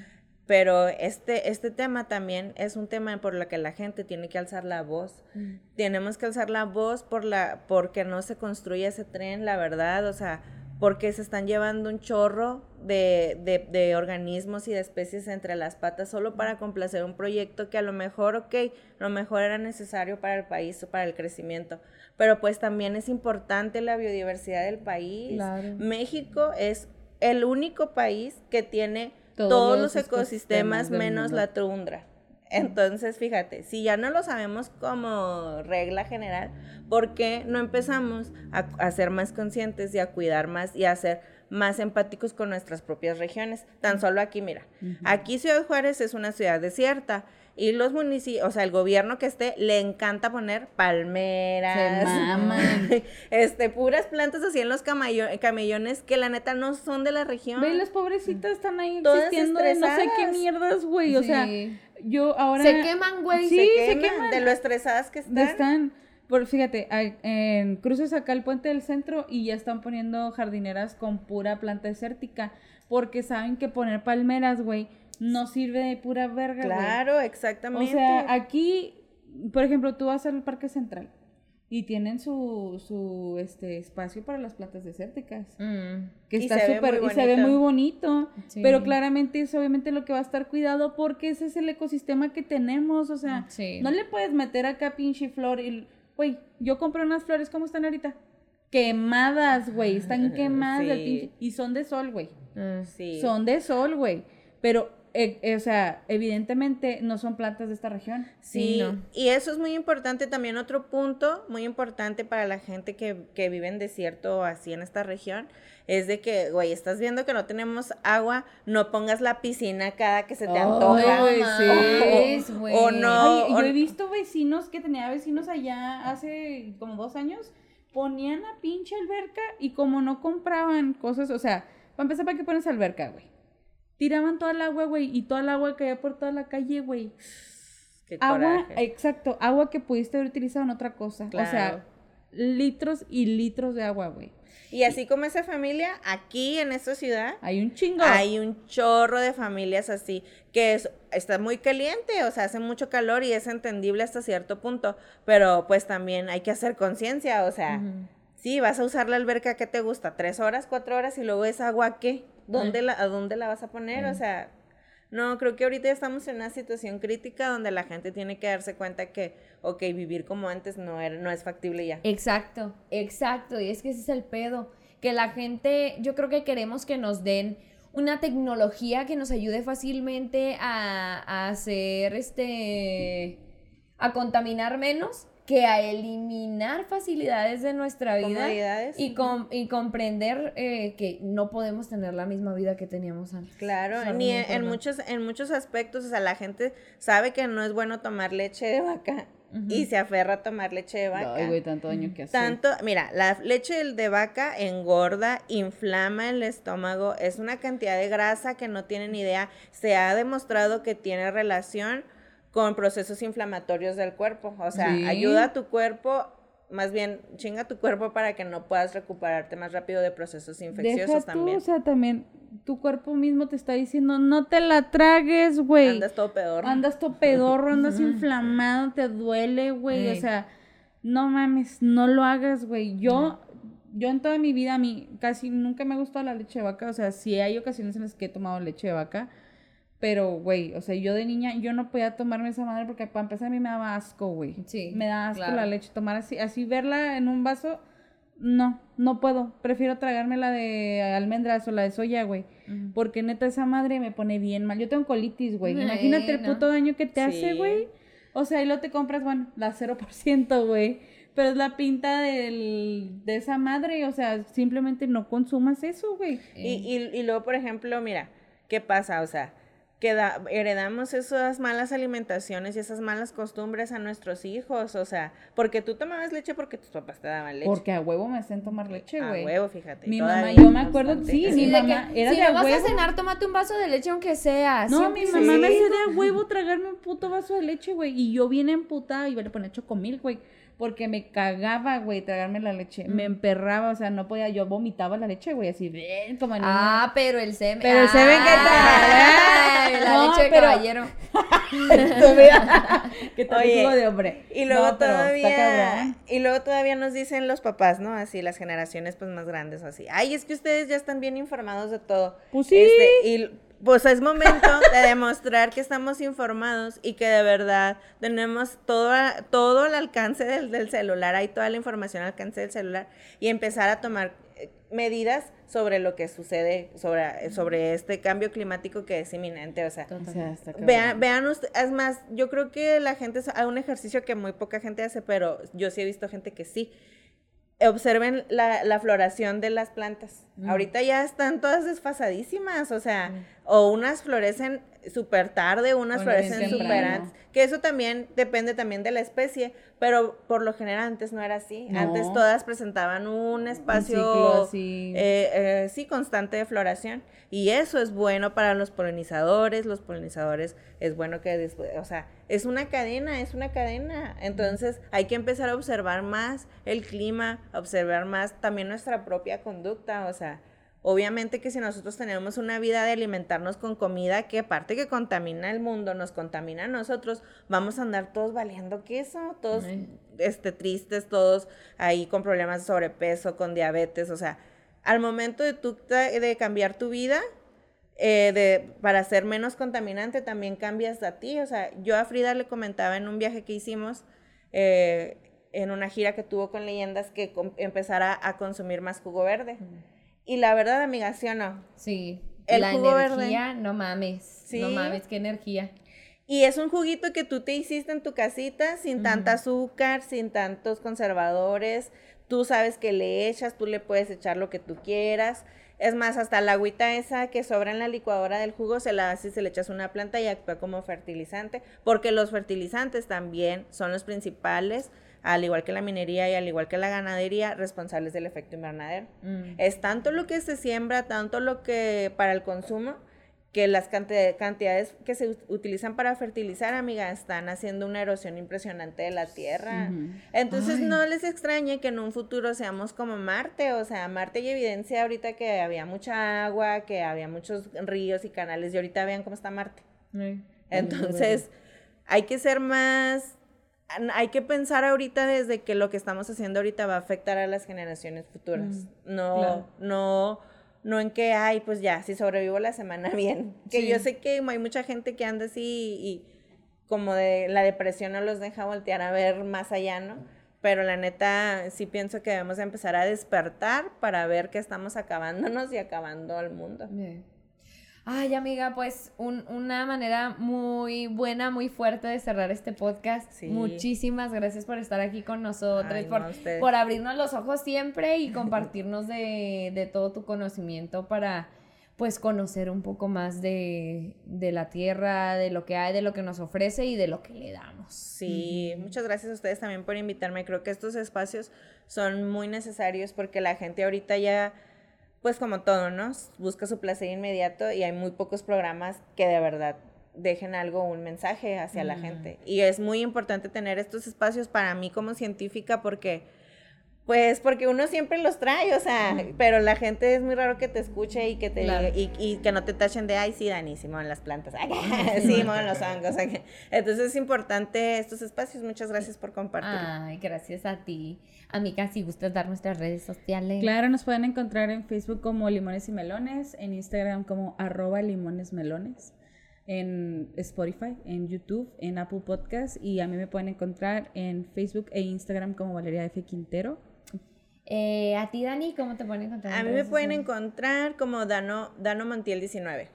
Pero este, este tema también es un tema por el que la gente tiene que alzar la voz. Mm. Tenemos que alzar la voz por la, porque no se construye ese tren, la verdad. O sea, porque se están llevando un chorro de, de, de organismos y de especies entre las patas solo para complacer un proyecto que a lo mejor, ok, a lo mejor era necesario para el país o para el crecimiento. Pero pues también es importante la biodiversidad del país. Claro. México es el único país que tiene Todos todos, los ecosistemas, menos la tundra. Entonces, fíjate, si ya no lo sabemos como regla general, ¿por qué no empezamos a, a ser más conscientes y a cuidar más y a ser más empáticos con nuestras propias regiones? Tan solo aquí, mira, aquí Ciudad Juárez es una ciudad desierta y los municipios, o sea, el gobierno que esté, le encanta poner palmeras, Se maman. este, puras plantas así en los camellones que la neta no son de la región. Ve, las pobrecitas están ahí Todas existiendo de no sé qué mierdas, güey. O sea, yo ahora... Se queman, güey. Sí, se se queman, de lo estresadas que están. Están, por, fíjate, hay- en cruces acá el puente del centro y ya están poniendo jardineras con pura planta desértica, porque saben que poner palmeras, güey, no sirve de pura verga. Claro, O exactamente. sea, aquí, por ejemplo, tú vas al Parque Central y tienen su, su este, espacio para las plantas desérticas. Mm. Que está súper, y se ve muy bonito, Sí. pero claramente es obviamente lo que va a estar cuidado porque ese es el ecosistema que tenemos, o sea, Sí. no le puedes meter acá pinche flor y, güey, yo compré unas flores, ¿cómo están ahorita? Quemadas, güey, están quemadas del Sí. pinche- y son de sol, güey, Mm. Sí. son de sol, güey, pero, eh, eh, o sea, evidentemente no son plantas de esta región. Sí, Sí, no. y eso es muy importante también, otro punto muy importante para la gente que, que vive en desierto o así en esta región, es de que, güey, estás viendo que no tenemos agua, no pongas la piscina cada que se te Ay, antoja. güey, mames, o- güey. o no, Ay, o- yo he visto vecinos que tenía vecinos allá hace como dos años, ponían la pinche alberca y como no compraban cosas, o sea, para empezar, ¿para qué pones alberca, güey? Tiraban toda el agua, güey, y toda el agua caía por toda la calle, güey. Qué Agua, coraje. exacto, agua que pudiste haber utilizado en otra cosa. O Claro. sea, litros y litros de agua, güey. Y así como esa familia, aquí en esta ciudad, Hay un chingo. hay un chorro de familias así, que es, está muy caliente, o sea, hace mucho calor y es entendible hasta cierto punto, pero pues también hay que hacer conciencia, o sea, sí, vas a usar la alberca, ¿qué te gusta? ¿Tres horas, cuatro horas y luego esa agua qué? ¿Dónde la, ¿A dónde la vas a poner? O sea, no, creo que ahorita estamos en una situación crítica donde la gente tiene que darse cuenta que, ok, vivir como antes no, era, no es factible ya. Exacto, exacto. Y es que ese es el pedo. Que la gente, yo creo que queremos que nos den una tecnología que nos ayude fácilmente a, a hacer este. a contaminar menos que a eliminar facilidades de nuestra vida y, com- y comprender eh, que no podemos tener la misma vida que teníamos antes. Claro, ni en, muchos, en muchos aspectos, o sea, la gente sabe que no es bueno tomar leche de vaca y se aferra a tomar leche de vaca. Ay, güey, tanto daño que hace. Tanto, mira, la leche de vaca engorda, inflama el estómago, es una cantidad de grasa que no tienen idea. Se ha demostrado que tiene relación con procesos inflamatorios del cuerpo. O sea, Sí. ayuda a tu cuerpo, más bien chinga tu cuerpo para que no puedas recuperarte más rápido de procesos infecciosos Deja tú, también. o sea, también tu cuerpo mismo te está diciendo, no te la tragues, güey. Andas todo peor. Andas todo pedorro, andas inflamado, te duele, güey. O sea, no mames, no lo hagas, güey. Yo, yo en toda mi vida, a mí casi nunca me ha gustado la leche de vaca. O sea, sí hay ocasiones en las que he tomado leche de vaca. Pero, güey, o sea, yo de niña, yo no podía tomarme esa madre porque para empezar a mí me daba asco, güey. Sí, Me da asco claro. la leche. Tomar así, así verla en un vaso, no, no puedo. Prefiero tragarme la de almendras o la de soya, güey. Porque neta esa madre me pone bien mal. Yo tengo colitis, güey. Imagínate el puto daño que te hace, güey. O sea, y luego te compras, bueno, la 0%, güey. Pero es la pinta del, de esa madre. O sea, simplemente no consumas eso, güey. Y, y, y luego, por ejemplo, mira, ¿qué pasa? O sea, que da- heredamos esas malas alimentaciones y esas malas costumbres a nuestros hijos, o sea, porque tú tomabas leche porque tus papás te daban leche. Porque a huevo me hacen tomar leche, a güey. huevo, fíjate. Mi mamá, yo me acuerdo, sí, Sí, mi de mamá que era si de no vas huevo. a cenar, tómate un vaso de leche aunque sea. No, siempre mi mamá me hacía de a huevo tragarme un puto vaso de leche, güey. Y yo bien emputada iba a poner chocomil, güey. Porque me cagaba, güey, tragarme la leche. Me emperraba, o sea, no podía. Yo vomitaba la leche, güey, así, bien, como niña. Ah, pero el semen. Pero el semen, ¿qué tal? No, leche de pero- caballero. que Oye, de hombre. Y luego No, todavía, cabrón. y luego todavía nos dicen los papás, ¿no? Así, las generaciones pues más grandes, así. Ay, es que ustedes ya están bien informados de todo. Pues sí. Este, y pues es momento de demostrar que estamos informados y que de verdad tenemos todo, todo al alcance del, del celular, hay toda la información al alcance del celular y empezar a tomar eh, medidas sobre lo que sucede, sobre, sobre este cambio climático que es inminente, o sea, O sea. Vean, vean ustedes, es más, yo creo que la gente hace un ejercicio que muy poca gente hace, pero yo sí he visto gente que sí. Observen la, la floración de las plantas. Ahorita ya están todas desfasadísimas, o sea, o unas florecen súper tarde, unas O florecen súper antes. Que eso también depende también de la especie, pero por lo general antes no era así. No. Antes todas presentaban un espacio ciclo así. eh, eh, sí, constante de floración. Y eso es bueno para los polinizadores. Los polinizadores es bueno que después, o sea, es una cadena, es una cadena. Entonces hay que empezar a observar más el clima, observar más también nuestra propia conducta. O sea, obviamente que si nosotros tenemos una vida de alimentarnos con comida que aparte que contamina el mundo, nos contamina a nosotros, vamos a andar todos valiendo queso, todos este, tristes, todos ahí con problemas de sobrepeso, con diabetes, o sea, al momento de ta- de cambiar tu vida, eh, de, para ser menos contaminante, también cambias a ti. O sea, yo a Frida le comentaba en un viaje que hicimos, eh, en una gira que tuvo con leyendas, que empezara a consumir más jugo verde. Y la verdad, amiga, ¿sí o no? Sí. El la jugo verde. energía, no mames. Sí. No mames, qué energía. Y es un juguito que tú te hiciste en tu casita sin tanta azúcar, sin tantos conservadores. Tú sabes que le echas, tú le puedes echar lo que tú quieras. Es más, hasta la agüita esa que sobra en la licuadora del jugo se la haces, se le echas una planta y actúa como fertilizante, porque los fertilizantes también son los principales, al igual que la minería y al igual que la ganadería, responsables del efecto invernadero. Mm. Es tanto lo que se siembra, tanto lo que para el consumo, que las cantidades que se ut- utilizan para fertilizar, amiga, están haciendo una erosión impresionante de la tierra. Entonces Ay. no les extrañe que en un futuro seamos como Marte, o sea, Marte y evidencia ahorita que había mucha agua, que había muchos ríos y canales, y ahorita vean cómo está Marte. Ay. Entonces, hay que ser más, hay que pensar ahorita desde que lo que estamos haciendo ahorita va a afectar a las generaciones futuras. no, claro. no, no en que, ay, pues ya, si sobrevivo la semana bien. Que Sí. yo sé que hay mucha gente que anda así y, como de la depresión no los deja voltear a ver más allá, ¿no? Pero la neta, sí pienso que debemos de empezar a despertar para ver que estamos acabándonos y acabando al mundo. Bien. Ay, amiga, pues un- una manera muy buena, muy fuerte de cerrar este podcast. Sí. Muchísimas gracias por estar aquí con nosotros, Ay, por, por abrirnos los ojos siempre y compartirnos de, de todo tu conocimiento para pues conocer un poco más de, de la tierra, de lo que hay, de lo que nos ofrece y de lo que le damos. Sí, muchas gracias a ustedes también por invitarme. Creo que estos espacios son muy necesarios porque la gente ahorita ya, pues como todo, ¿no? Busca su placer inmediato y hay muy pocos programas que de verdad dejen algo, un mensaje hacia la gente. Y es muy importante tener estos espacios para mí como científica porque Pues porque uno siempre los trae, o sea, pero la gente es muy raro que te escuche y que te Claro. y, y que no te tachen de ay sí, Dani, Simón las plantas, Simón los hongos. acá". Entonces es importante estos espacios. Muchas gracias por compartir. Ay, gracias a ti. Amiga, si gustas dar nuestras redes sociales. Claro, nos pueden encontrar en Facebook como Limones y Melones, en Instagram como arroba limones melones, en Spotify, en YouTube, en Apple Podcast y a mí me pueden encontrar en Facebook e Instagram como Valeria F. Quintero. Eh, a ti, Dani, ¿cómo te pueden encontrar? A mí me pueden sociales? encontrar como Dano, Dano Montiel 19.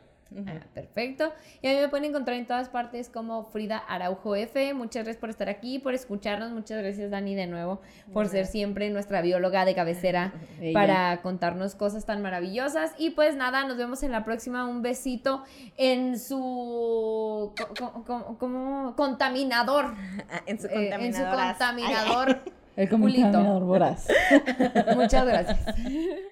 Ah, perfecto. Y a mí me pueden encontrar en todas partes como Frida Araujo F. Muchas gracias por estar aquí, por escucharnos. Muchas gracias, Dani, de nuevo, por ser siempre nuestra bióloga de cabecera Ella. para contarnos cosas tan maravillosas. Y pues nada, nos vemos en la próxima. Un besito en su co- co- co- como contaminador. Ah, En su eh, en su contaminador. contaminador. El Culito. voraz. Muchas gracias.